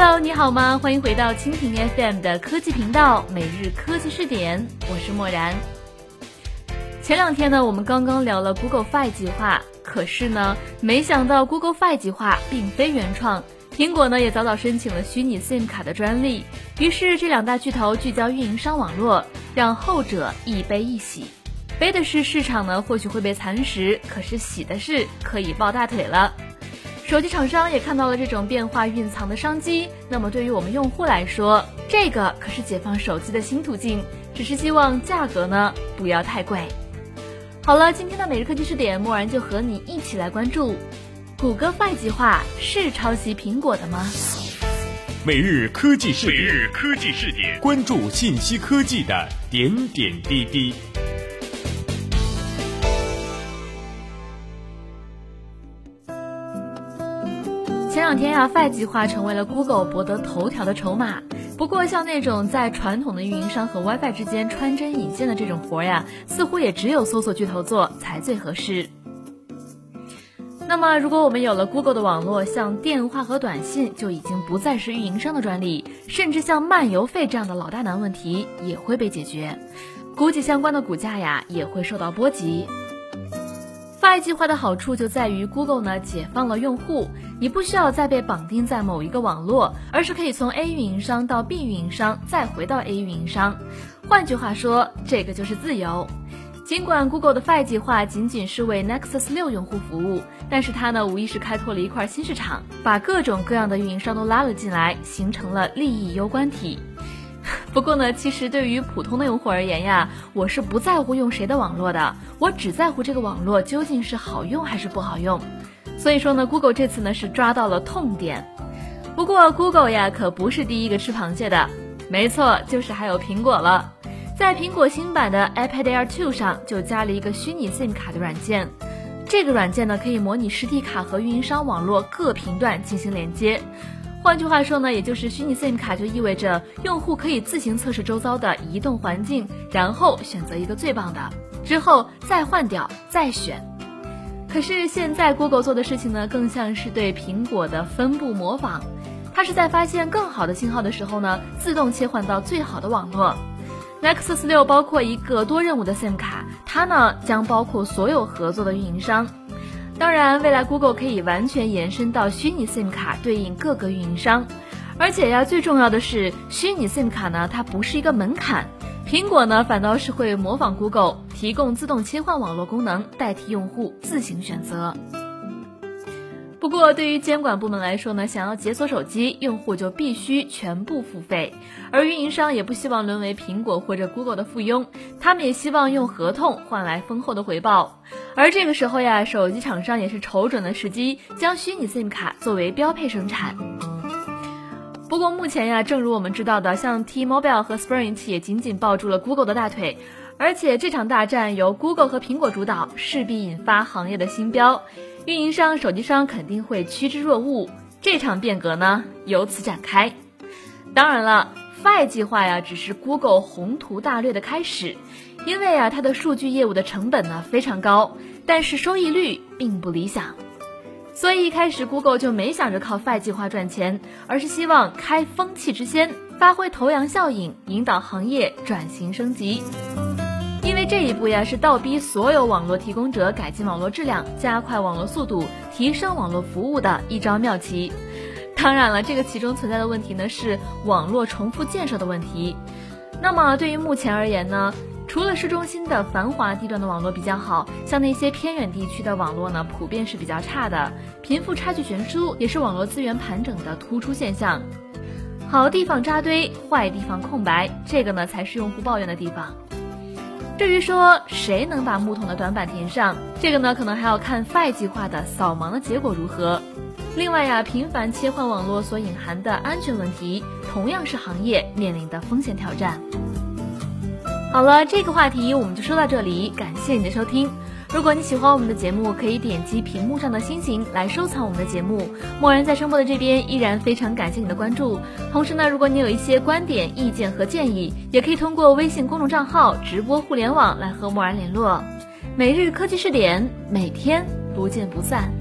Hello，你好吗？欢迎回到蜻蜓 FM 的科技频道，每日科技视点，我是漠然。前两天呢，我们刚刚聊了 Google Fi 计划，可是呢，没想到 Google Fi 计划并非原创，苹果呢也早早申请了虚拟 SIM 卡的专利。于是这两大巨头聚焦运营商网络，让后者一悲一喜。悲的是市场呢或许会被蚕食，可是喜的是可以抱大腿了。手机厂商也看到了这种变化蕴藏的商机，那么对于我们用户来说，这个可是解放手机的新途径。只是希望价格呢不要太贵。好了，今天的每日科技视点，默然就和你一起来关注，谷歌 Fi 计划是抄袭苹果的吗？每日科技视点，每日科技视点，关注信息科技的点点滴滴。前两天呀，Fi 计划成为了 Google 博得头条的筹码。不过，像那种在传统的运营商和 WiFi 之间穿针引线的这种活呀，似乎也只有搜索巨头做才最合适。那么，如果我们有了 Google 的网络，像电话和短信就已经不再是运营商的专利，甚至像漫游费这样的老大难问题也会被解决，估计相关的股价呀也会受到波及。Fi 计划的好处就在于 Google 呢解放了用户，你不需要再被绑定在某一个网络，而是可以从 A 运营商到 B 运营商，再回到 A 运营商。换句话说，这个就是自由。尽管 Google 的 Fi 计划仅仅是为 Nexus 六用户服务，但是它呢无疑是开拓了一块新市场，把各种各样的运营商都拉了进来，形成了利益攸关体。不过呢，其实对于普通的用户而言呀，我是不在乎用谁的网络的，我只在乎这个网络究竟是好用还是不好用。所以说呢，Google 这次呢是抓到了痛点。不过 Google 呀可不是第一个吃螃蟹的，没错，就是还有苹果了。在苹果新版的 iPad Air 2上就加了一个虚拟 SIM 卡的软件，这个软件呢可以模拟实体卡和运营商网络各频段进行连接。换句话说呢，也就是虚拟 SIM 卡就意味着用户可以自行测试周遭的移动环境，然后选择一个最棒的，之后再换掉再选。可是现在 Google 做的事情呢，更像是对苹果的分布模仿，它是在发现更好的信号的时候呢，自动切换到最好的网络。Nexus 六包括一个多任务的 SIM 卡，它呢将包括所有合作的运营商。当然，未来 Google 可以完全延伸到虚拟 SIM 卡对应各个运营商，而且呀，最重要的是，虚拟 SIM 卡呢它不是一个门槛，苹果呢反倒是会模仿 Google 提供自动切换网络功能，代替用户自行选择。不过，对于监管部门来说呢，想要解锁手机，用户就必须全部付费，而运营商也不希望沦为苹果或者 Google 的附庸，他们也希望用合同换来丰厚的回报。而这个时候呀，手机厂商也是瞅准了时机，将虚拟 SIM 卡作为标配生产。不过目前呀，正如我们知道的，像 T-Mobile 和 Sprint 也紧紧抱住了 Google 的大腿，而且这场大战由 Google 和苹果主导，势必引发行业的新标。运营商、手机商肯定会趋之若鹜，这场变革呢由此展开。当然了，Fi 计划呀只是 Google 宏图大略的开始，因为啊它的数据业务的成本呢非常高，但是收益率并不理想，所以一开始 Google 就没想着靠 Fi 计划赚钱，而是希望开风气之先，发挥头羊效应，引导行业转型升级。因为这一步呀，是倒逼所有网络提供者改进网络质量，加快网络速度，提升网络服务的一招妙棋。当然了，这个其中存在的问题呢，是网络重复建设的问题。那么对于目前而言呢，除了市中心的繁华地段的网络比较好，像那些偏远地区的网络呢，普遍是比较差的，贫富差距悬殊也是网络资源盘整的突出现象。好地方扎堆，坏地方空白，这个呢才是用户抱怨的地方。至于说谁能把木桶的短板填上，这个呢，可能还要看 Fi 计划的扫盲的结果如何。另外呀，频繁切换网络所隐含的安全问题，同样是行业面临的风险挑战。好了，这个话题我们就说到这里，感谢你的收听。如果你喜欢我们的节目，可以点击屏幕上的星星来收藏我们的节目。默然在声波的这边依然非常感谢你的关注。同时呢，如果你有一些观点、意见和建议，也可以通过微信公众账号“直播互联网”来和默然联络。每日科技视点，每天不见不散。